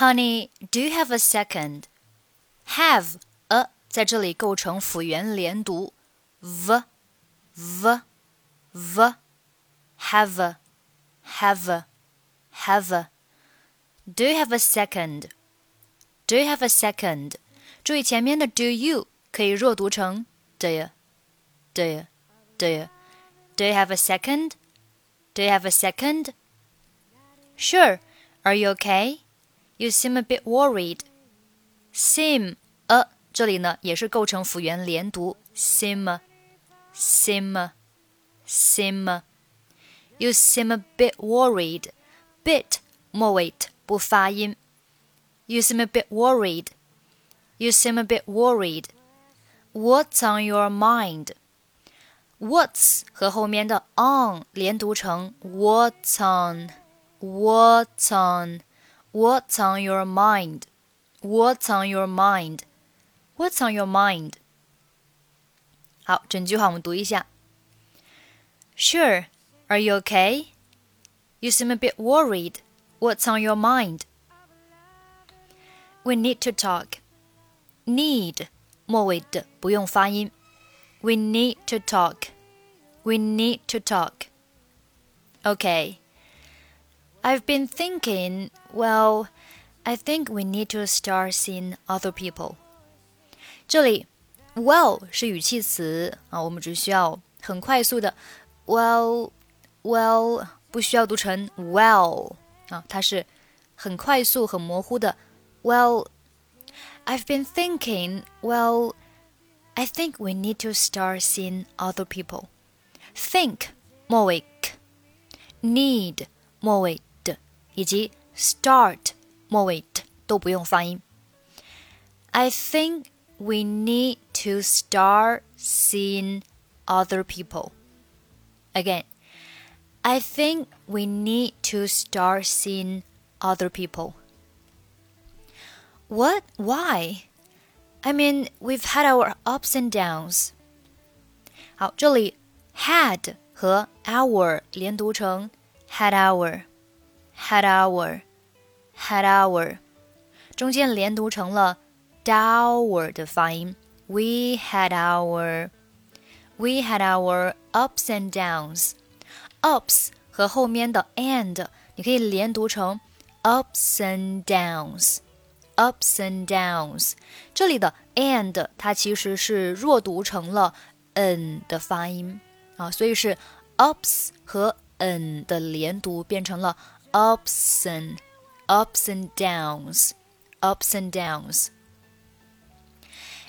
Honey, do you have a second? Have a 在这里构成辅元连读，v v v have a have a have a. Do you have a second? Do you have a second? 注意前面的 do you 可以弱读成 do you do you do you Do you have a second? Do you have a second? Sure. Are you okay? You seem a bit worried. Seem a 这里呢也是构成辅元连读，seem seem seem. You seem a bit worried. Bit 末尾不发音。You seem a bit worried. You seem a bit worried. What's on your mind? What's 和后面的 on 连读成 What's on? What's on? What's on your mind? What's on your mind? What's on your mind? 好，整句话我们读一下。Sure. Are you okay? You seem a bit worried. What's on your mind? We need to talk. Need 末尾的不用发音。We need to talk. We need to talk. Okay. I've been thinking, well, I think we need to start seeing other people. 这里，well 是语气词啊，我们只需要很快速的 well well 不需要读成 well 啊，它是很快速、很模糊的 well. I've been thinking, well, I think we need to start seeing other people. Think 末尾 need 末尾 以及 start 末尾都不用发音。I think we need to start seeing other people. Again, I think we need to start seeing other people. What? Why? I mean, we've had our ups and downs. 好，这里 had 和 our 连读成 had our。 had our, had our，中间连读成了 dour 的发音。We had our, we had our ups and downs. Ups 和后面的 and 你可以连读成 ups and downs, ups and downs。这里的 and 它其实是弱读成了 n 的发音啊，所以是 ups 和 n 的连读变成了 ups and ups and downs, ups and downs.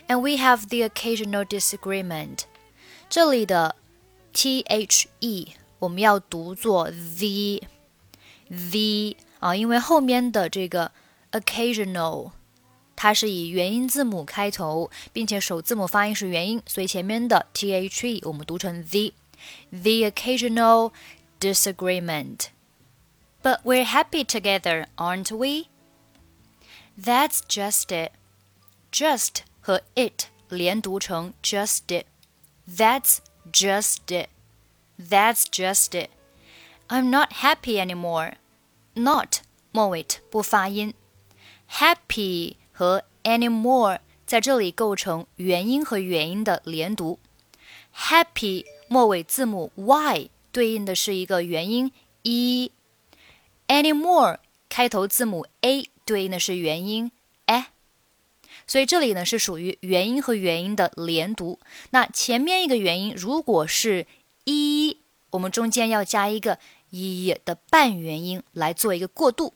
And we have the occasional disagreement. 这里的 t h e 我们要读作 the the 啊，因为后面的这个 occasional 它是以元音字母开头，并且首字母发音是元音，所以前面的 t h e 我们读成 the the occasional disagreement。 but we're happy together, aren't we? That's just it. Just 和 it 连读成 just it. That's just it. That's just it. I'm not happy anymore. Not 末尾不发音。Happy 和 anymore 在这里构成元音和元音的连读。Happy 末尾字母 y 对应的是一个元音 e。 Anymore 开头字母 a 对应的是元音 a，所以这里呢是属于元音和元音的连读。那前面一个元音如果是一，我们中间要加一个一的半元音来做一个过渡。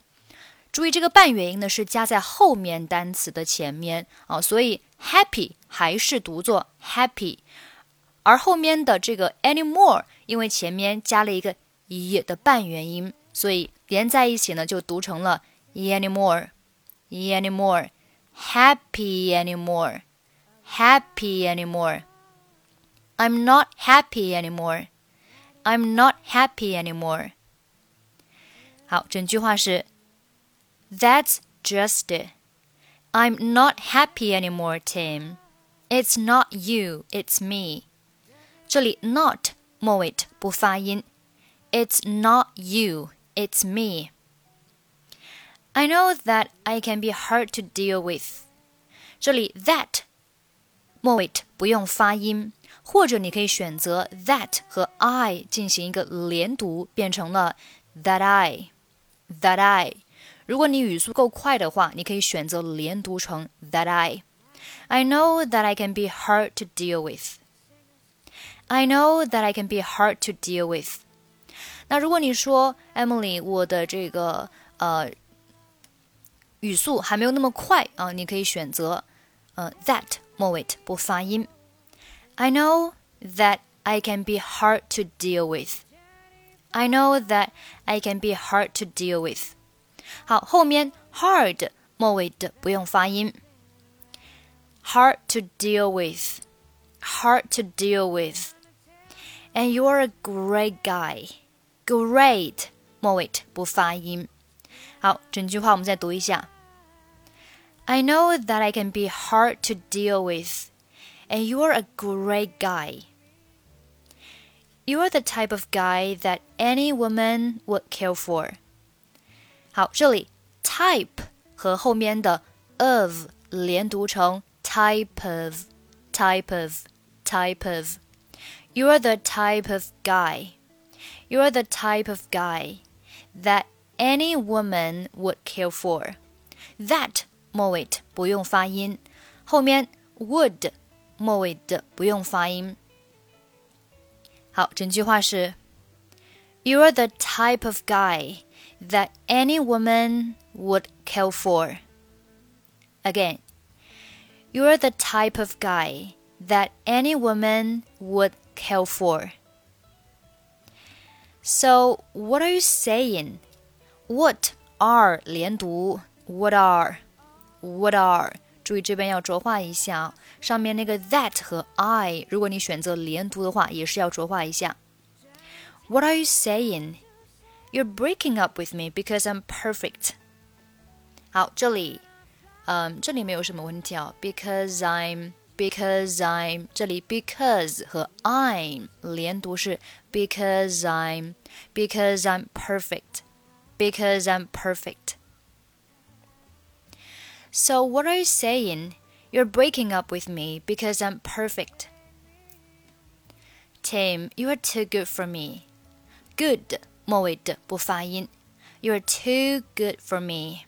注意这个半元音呢是加在后面单词的前面啊，所以 happy 还是读作 happy，而后面的这个 anymore 因为前面加了一个一的半元音，所以连在一起呢，就读成了 anymore, anymore, happy anymore, happy anymore. I'm not happy anymore. I'm not happy anymore. 好，整句话是 That's just it. I'm not happy anymore, Tim. It's not you, it's me. 这里 not 末尾不发音。It's not you, it's me. I know that I can be hard to deal with。这里 that 末尾不用发音，或者你可以选择 that 和 I 进行一个连读，变成了 that I that I。如果你语速够快的话，你可以选择连读成 that I。I know that I can be hard to deal with. I know that I can be hard to deal with. 那如果你说 Emily，我的这个呃语速还没有那么快啊，你可以选择呃 that 末尾不发音。I know that I can be hard to deal with. I know that I can be hard to deal with. 好，后面 hard 末尾的不用发音。hard to deal with, hard to deal with. And you're a great guy. Great 末尾不发音。好，整句话我们再读一下。I know that I can be hard to deal with, and you're a great guy. You're the type of guy that any woman would kill for. 好，这里 type 和后面的 of 连读成 type of, type of, type of. You're the type of guy. You're the type of guy that any woman would kill for. That 末尾不用发音，后面 would 末尾的不用发音。好，整句话是：You're the type of guy that any woman would kill for. Again, you're the type of guy that any woman would kill for. So, what are you saying? What are 连读？What are? What are? 注意这边要浊化一下，上面那个 that 和 I，如果你选择连读的话，也是要浊化一下。What are you saying? You're breaking up with me because I'm perfect. 好，这里嗯，这里没有什么问题啊。Because I'm because I'm 这里 because 和 I'm 连读是 because I'm because I'm perfect because I'm perfect. So what are you saying? You're breaking up with me because I'm perfect. Tim, you are too good for me. Good 末尾的不发音。You are too good for me.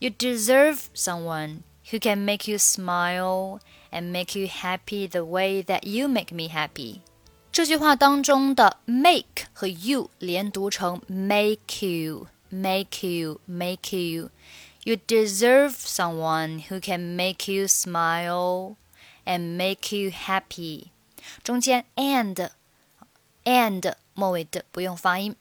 You deserve someone who can make you smile and make you happy the way that you make me happy. 这句话当中的 make 和 you 连读成 make you, make you, make you. You deserve someone who can make you smile and make you happy. 中间 and and 末尾的不用发音，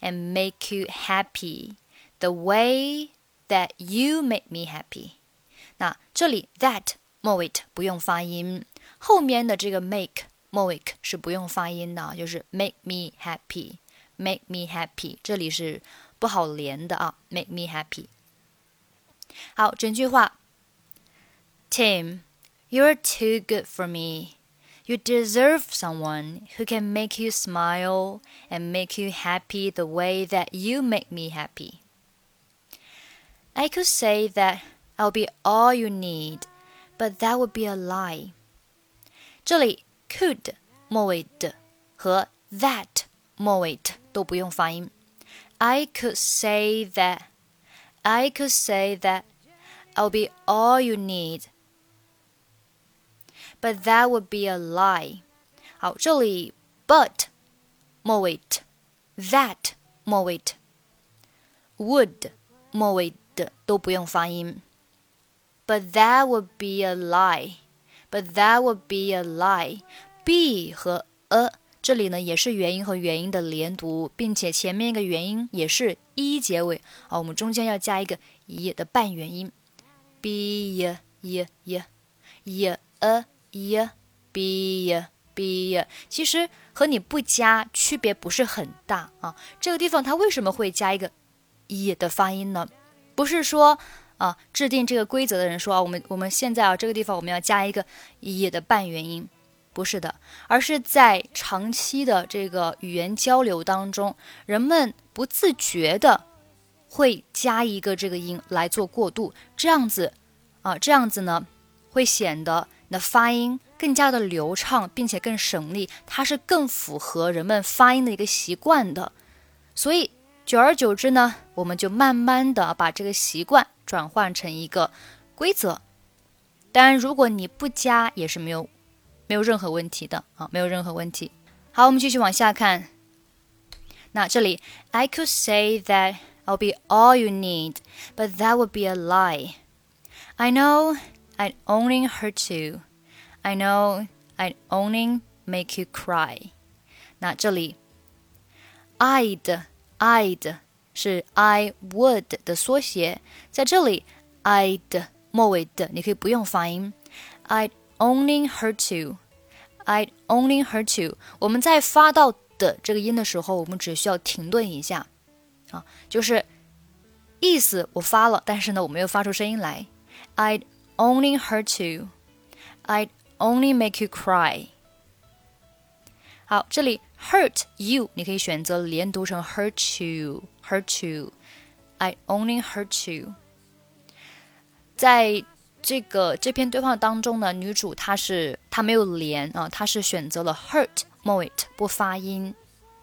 and make you happy the way that you make me happy。那这里 that 末尾不用发音，后面的这个 make 末尾是不用发音的，就是 make me happy，make me happy，这里是不好连的啊，make me happy。好，整句话，Tim。You're too good for me. You deserve someone who can make you smile and make you happy the way that you make me happy. I could say that I'll be all you need, but that would be a lie. 这里 could 末尾的和 that 末尾的都不用发音。I could say that. I could say that I'll be all you need, but that would be a lie. 好，这里 but 末尾的，that 末尾的，would 末尾的都不用发音。 But that would be a lie. But that would be a lie. be 和 a 这里呢也是元音和元音的连读，并且前面一个元音也是一结尾啊，我们中间要加一个一的半元音。be ye ye ye ye a ye be b ye 其实和你不加区别不是很大啊。这个地方它为什么会加一个一的发音呢？不是说啊，制定这个规则的人说啊，我们我们现在啊，这个地方我们要加一个也的半元音，不是的，而是在长期的这个语言交流当中，人们不自觉的会加一个这个音来做过渡，这样子啊，这样子呢，会显得你的发音更加的流畅，并且更省力，它是更符合人们发音的一个习惯的。所以久而久之呢，我们就慢慢的把这个习惯转换成一个规则。当然，如果你不加也是没有没有任何问题的啊，没有任何问题。好，我们继续往下看。那这里，I could say that I'll be all you need, but that would be a lie. I know I'd only hurt you. I know I'd only make you cry. 那这里，I'd I'd 是 I would 的缩写，在这里 I'd 末尾的你可以不用发音。I'd only hurt you. I'd only hurt you。我们在发到的这个音的时候，我们只需要停顿一下，啊，就是意思我发了，但是呢，我没有发出声音来。I'd only hurt you. I'd only make you cry。好，这里 hurt you 你可以选择连读成 hurt you，hurt you。I only hurt you。在这个这篇对话当中呢，女主她是她没有连啊，她是选择了 hurt 末尾不发音，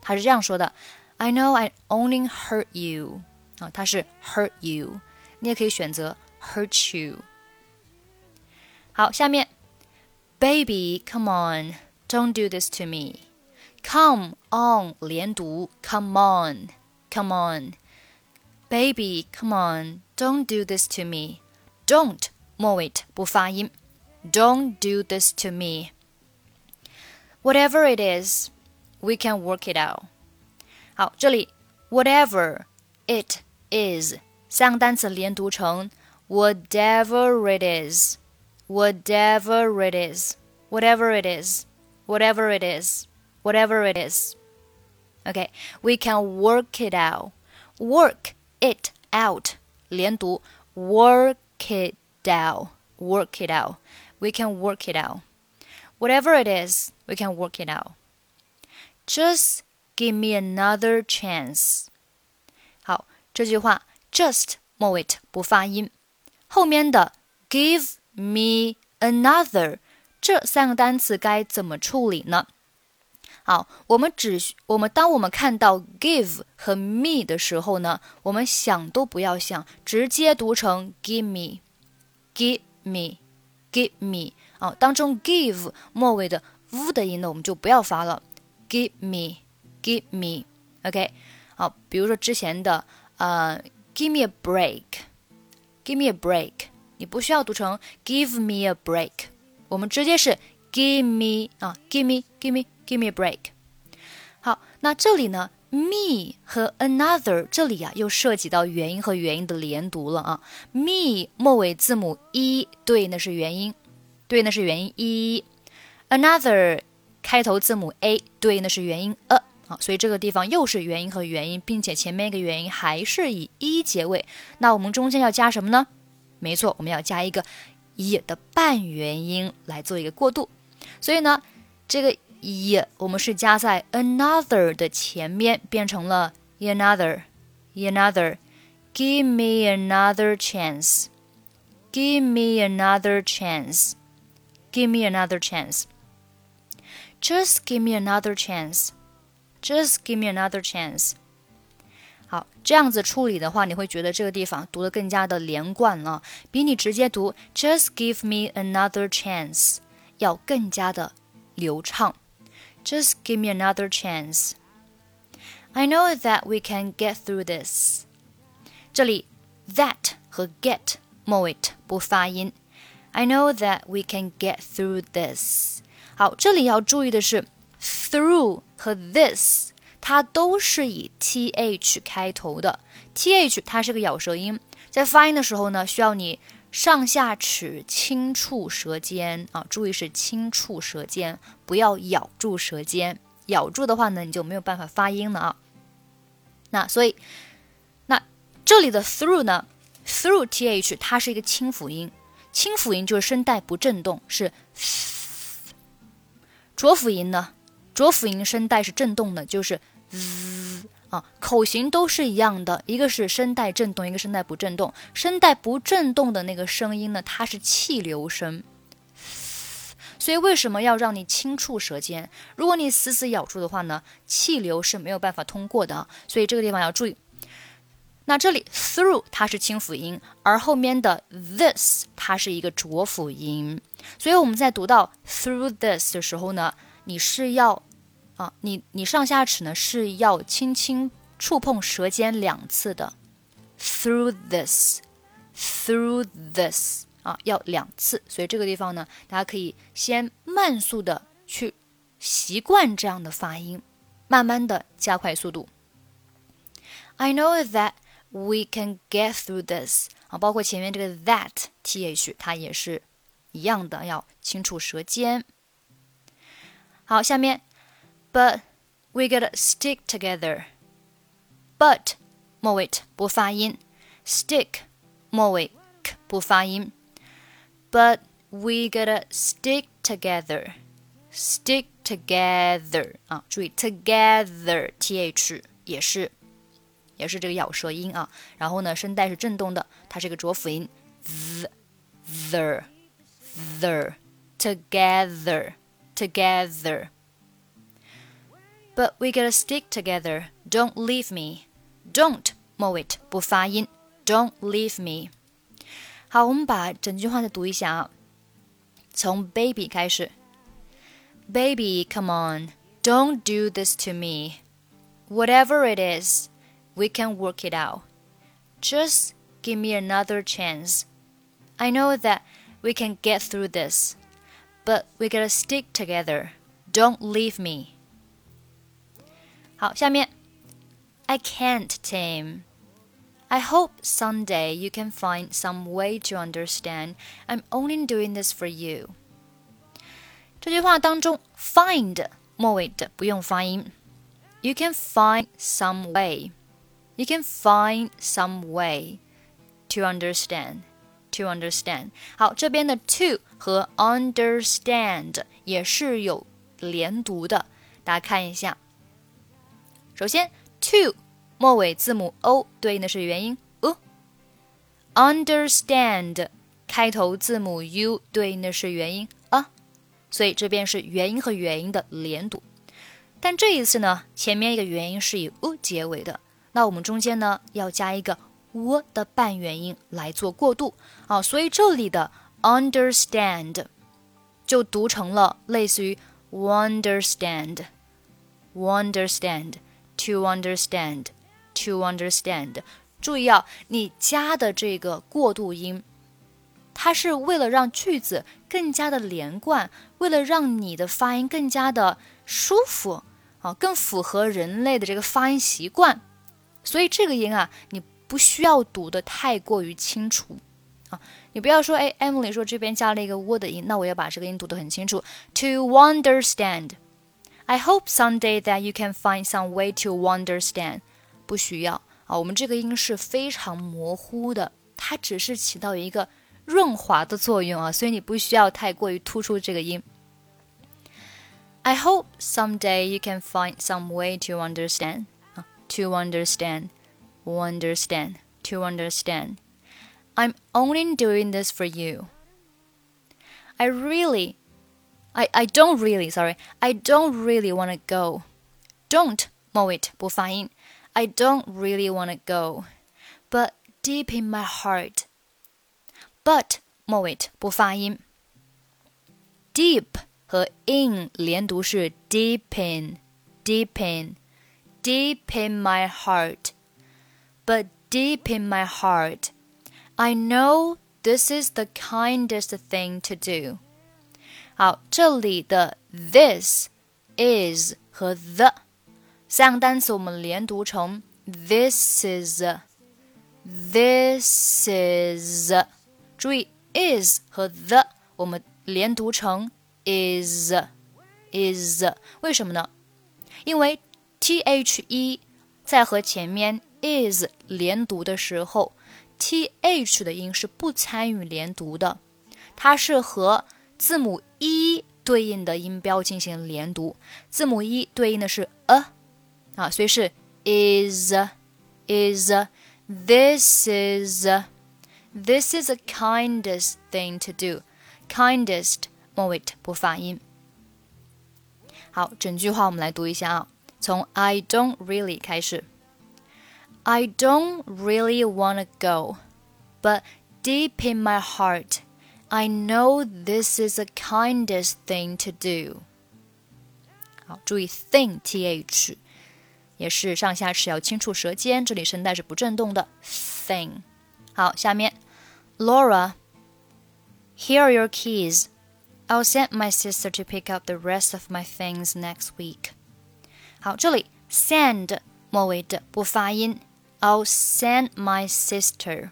她是这样说的：I know I only hurt you 啊，她是 hurt you，你也可以选择 hurt you。好，下面，Baby come on don't do this to me come on 连读 come on come on baby come on don't do this to me don't 末尾不发音。Don't do this to me. Whatever it is, we can work it out. 好，这里 whatever it is 三个单词连读成 whatever it is, whatever it is, whatever it is, whatever it is, whatever it is. Okay, we can work it out. Work it out 连读 work it out, work it out. We can work it out. Whatever it is, we can work it out. Just give me another chance. 好，这句话 just 末尾不发音，后面的 give me another 这三个单词该怎么处理呢？ 好，我们只需我们当我们看到 give 和 me 的时候呢，我们想都不要想，直接读成 give me。Give me, give me 啊，当中 give 末尾的 v 的音呢，我们就不要发了。Give me, give me, OK。好，比如说之前的呃，give me a break, give me a break，你不需要读成 give me a break，我们直接是 give me 啊，give me, give me, give me a break。好，那这里呢？me 和 another 这里啊，又涉及到元音和元音的连读了啊。me 末尾字母 e 对应的是元音，对应的是元音 e。another 开头字母 a 对应的是元音 a 啊，所以这个地方又是元音和元音，并且前面一个元音还是以 e 结尾。那我们中间要加什么呢？没错，我们要加一个 e 的半元音来做一个过渡。所以呢，这个。一，我们是加在 another 的前面，变成了 another，another。Give me another chance. Give me another chance. Give me another chance. Just give me another chance. Just give me another chance. 好，这样子处理的话，你会觉得这个地方读的更加的连贯了，比你直接读 Just give me another chance 要更加的流畅。 just give me another chance. I know that we can get through this. 这里 that 和 get 末尾不发音。I know that we can get through this. 好，这里要注意的是，through 和 this 它都是以 th 开头的。th 它是个咬舌音，在发音的时候呢，需要你 上下齿轻触舌尖啊，注意是轻触舌尖，不要咬住舌尖。咬住的话呢，你就没有办法发音了啊。那所以，那这里的 through 呢，through th 它是一个清辅音，清辅音就是声带不振动，是。浊辅音呢，浊辅音声带是振动的，就是 z 口型都是一样的，一个是声带振动，一个声带不振动。声带不振动的那个声音呢，它是气流声。所以为什么要让你轻触舌尖？如果你死死咬住的话呢，气流是没有办法通过的。所以这个地方要注意。那这里 through 它是清辅音，而后面的 this 它是一个浊辅音，所以我们在读到 through this 的时候呢，你是要啊，你你上下齿呢是要轻轻触碰舌尖两次的，through this，through this 啊，要两次，所以这个地方呢，大家可以先慢速的去习惯这样的发音，慢慢的加快速度。I know that. We can get through this 啊，包括前面这个 that th，它也是一样的，要轻触舌尖。好，下面 ，but we gotta stick together。but 末尾不发音，stick 末尾不发音。But we gotta stick together。stick together 啊，注意 together th 也是。也是这个咬舌音啊，然后呢，声带是震动的，它是一个浊辅音，the the the together together。 But we gotta stick together. Don't leave me. Don't 末尾不发音，Don't leave me。好，我们把整句话再读一下啊，从 baby 开始。Baby, come on, don't do this to me. Whatever it is. We can work it out. Just give me another chance. I know that we can get through this, but we gotta stick together. Don't leave me. 好，下面 I can't, Tim. I hope someday you can find some way to understand. I'm only doing this for you. 这句话当中，find 末尾的不用发音。You can find some way. You can find some way to understand. To understand，好，这边的 to 和 understand 也是有连读的，大家看一下。 首先，to 末尾字母 o 对应的是元音 u，understand 开头字母 u 对应的是元音 a，所以这边是元音和元音的连读。但这一次呢，前面一个元音是以 u 结尾的。那我们中间呢要加一个 w 的半元音来做过渡啊，所以这里的 understand 就读成了类似于 wonderstand，wonderstand，to To understand，to understand。注意啊，你加的这个过渡音，它是为了让句子更加的连贯，为了让你的发音更加的舒服啊，更符合人类的这个发音习惯。所以这个音啊，你不需要读的太过于清楚啊，你不要说，哎，Emily 说这边加了一个 w 的音，那我要把这个音读得很清楚。To understand, I hope someday that you can find some way to understand。不需要啊，我们这个音是非常模糊的，它只是起到一个润滑的作用啊，所以你不需要太过于突出这个音。I hope someday you can find some way to understand。to understand, understand, to understand. I'm only doing this for you. I really, I, I don't really, sorry, I don't really want to go. Don't 末尾不发音. I don't really want to go, but deep in my heart. But 末尾不发音. Deep 和 in 连读是 deep in, deep in deep in my heart. But deep in my heart, I know this is the kindest thing to do. 好，这里的 this is 和 the 三个单词我们连读成 this is this is。注意 is 和 the 我们连读成 is is。为什么呢？因为 t h e 在和前面 is 连读的时候，t h 的音是不参与连读的，它是和字母 e 对应的音标进行连读。字母 e 对应的是 a 啊，所以是 is is this is this is the kindest thing to do. Kindest 末尾不发音。好，整句话我们来读一下啊，从 I don't really 开始。I don't really want to go, but deep in my heart, I know this is the kindest thing to do. 好，注意 thing th 也是上下齿要轻触舌尖，这里声带是不震动的 thing。好，下面 Laura, here are your keys. I'll send my sister to pick up the rest of my things next week. 好，这里 send 末尾的不发音。I'll send my sister.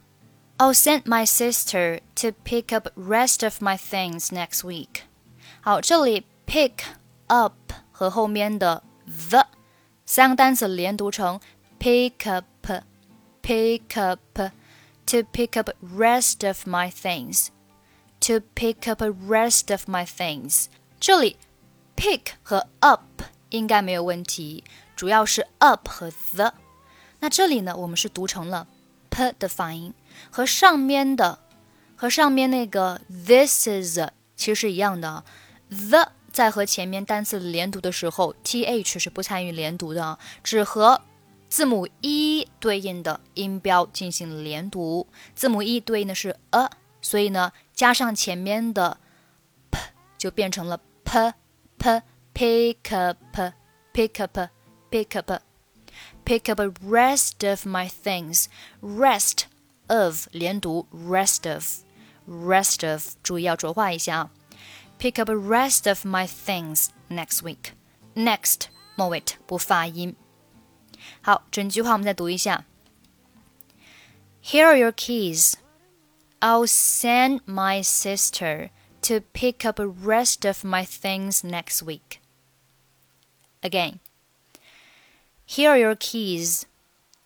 I'll send my sister to pick up rest of my things next week. 好，这里 pick up 和后面的 the 三个单词连读成 pick up, pick up to pick up rest of my things to pick up a rest of my things。这里 pick 和 up 应该没有问题，主要是 up 和 the。那这里呢，我们是读成了 p 的发音， 和上面的和上面那个 this is 其实是一样的。the 在和前面单词连读的时候，th 是不参与连读的，只和字母 e 对应的音标进行连读。字母 e 对应的是 a。所以呢，加上前面的 p 就变成了 p p pick up pick up pick up pick up rest of my things rest of 连读 rest of rest of 注意要浊化一下啊。Pick up rest of my things next week. Next 末尾不发音。好，整句话我们再读一下。Here are your keys. I'll send my sister to pick up the rest of my things next week. Again, here are your keys.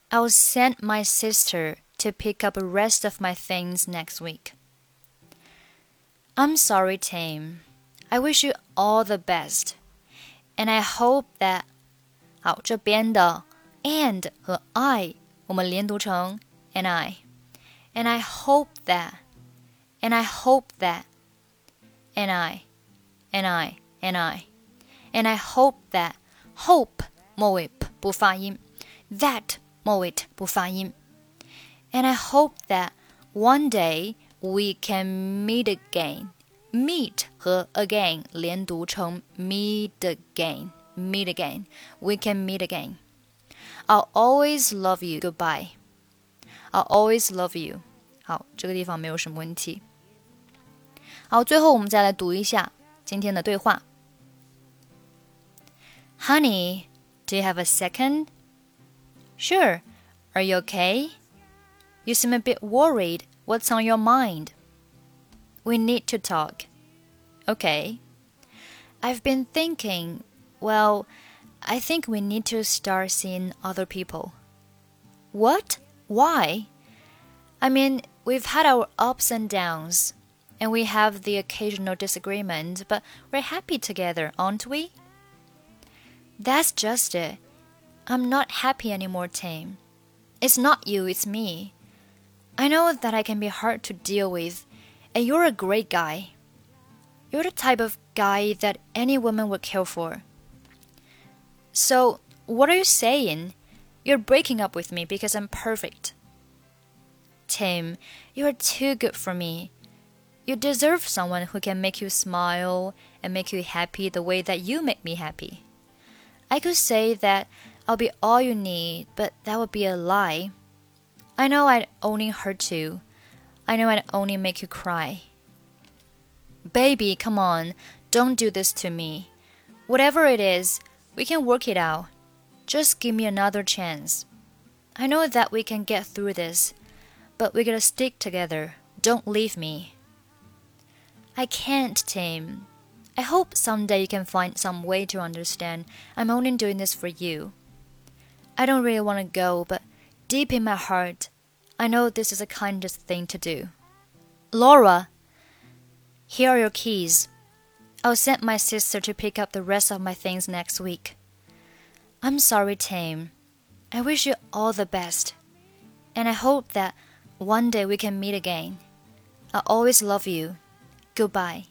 I'll send my sister to pick up rest of my things next week. I'm sorry, Tim. I wish you all the best, and I hope that 好，这边的 and 和 I 我们连读成 and I hope that, and I hope that, and I, and I, and I, and I hope that. Hope 末尾不发音，that 末尾不发音。，and I hope that one day we can meet again. Meet 和 again 连读成 meet again, meet again. We can meet again. I'll always love you. Goodbye. I'll always love you. 好，这个地方没有什么问题。好，最后我们再来读一下今天的对话。Honey, do you have a second? Sure. Are you okay? You seem a bit worried. What's on your mind? We need to talk. Okay. I've been thinking, well, I think we need to start seeing other people. What? Why? I mean, we've had our ups and downs, and we have the occasional disagreement, but we're happy together, aren't we? That's just it. I'm not happy anymore, Tim. It's not you, it's me. I know that I can be hard to deal with, and you're a great guy. You're the type of guy that any woman would kill for. So, what are you saying? You're breaking up with me because I'm perfect. Tim, you are too good for me. You deserve someone who can make you smile and make you happy the way that you make me happy. I could say that I'll be all you need, but that would be a lie. I know I'd only hurt you. I know I'd only make you cry. Baby, come on, don't do this to me. Whatever it is, we can work it out. Just give me another chance. I know that we can get through this but we gotta stick together. Don't leave me. I can't, Tim. I hope someday you can find some way to understand I'm only doing this for you. I don't really want to go, but deep in my heart, I know this is the kindest thing to do. Laura, here are your keys. I'll send my sister to pick up the rest of my things next week. I'm sorry, Tim. I wish you all the best, and I hope that one day we can meet again. I always love you. Goodbye.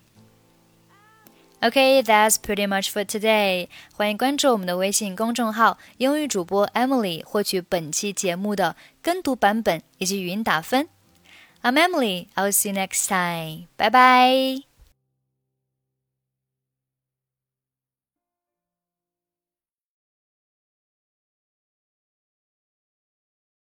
Okay, that's pretty much for today. 欢迎关注我们的微信公众号“英语主播 Emily”，获取本期节目的跟读版本以及语音打分。I'm Emily. I'll see you next time. Bye bye.